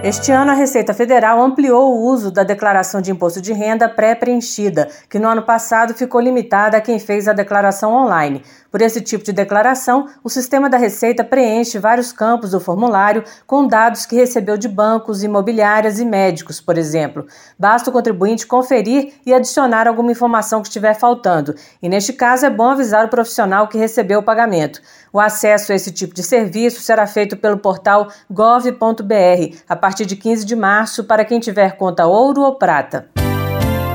Este ano, a Receita Federal ampliou o uso da declaração de imposto de renda pré-preenchida, que no ano passado ficou limitada a quem fez a declaração online. Por esse tipo de declaração, o sistema da Receita preenche vários campos do formulário com dados que recebeu de bancos, imobiliárias e médicos, por exemplo. Basta o contribuinte conferir e adicionar alguma informação que estiver faltando. E neste caso, é bom avisar o profissional que recebeu o pagamento. O acesso a esse tipo de serviço será feito pelo portal gov.br a partir de 15 de março para quem tiver conta ouro ou prata.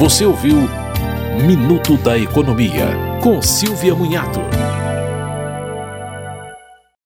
Você ouviu Minuto da Economia, com Silvia Munhato.